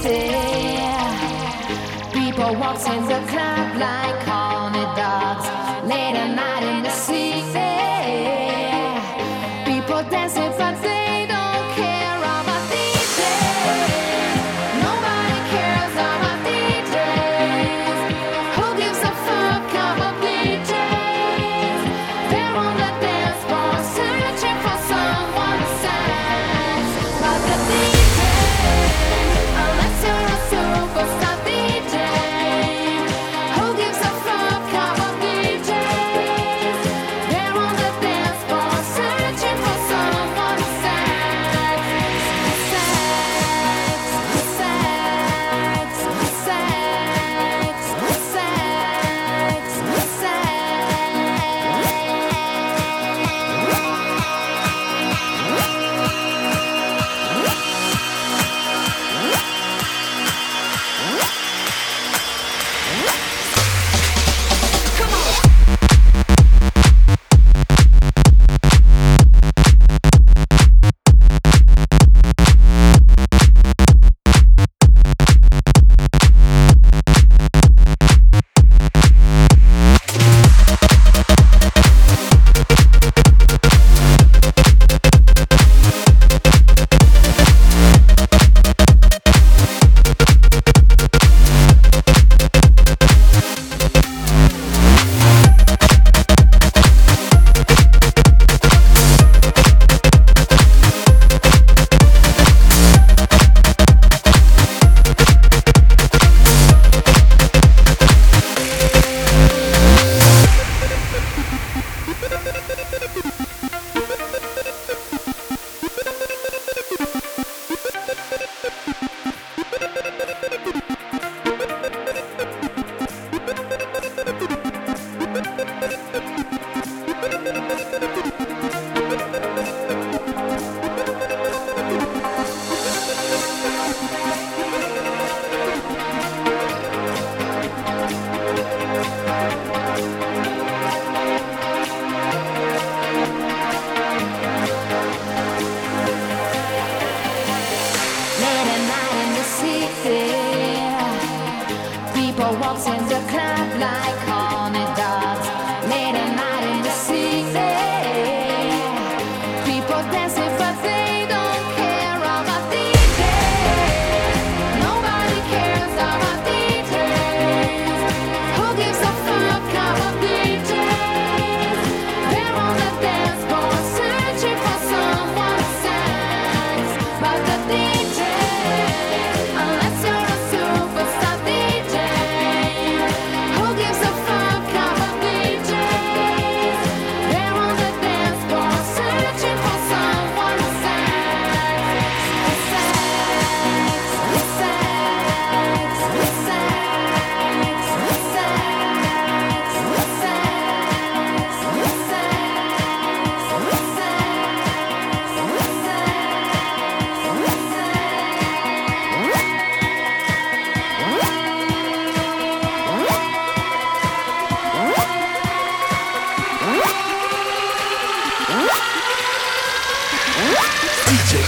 the DJ.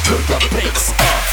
the bass up.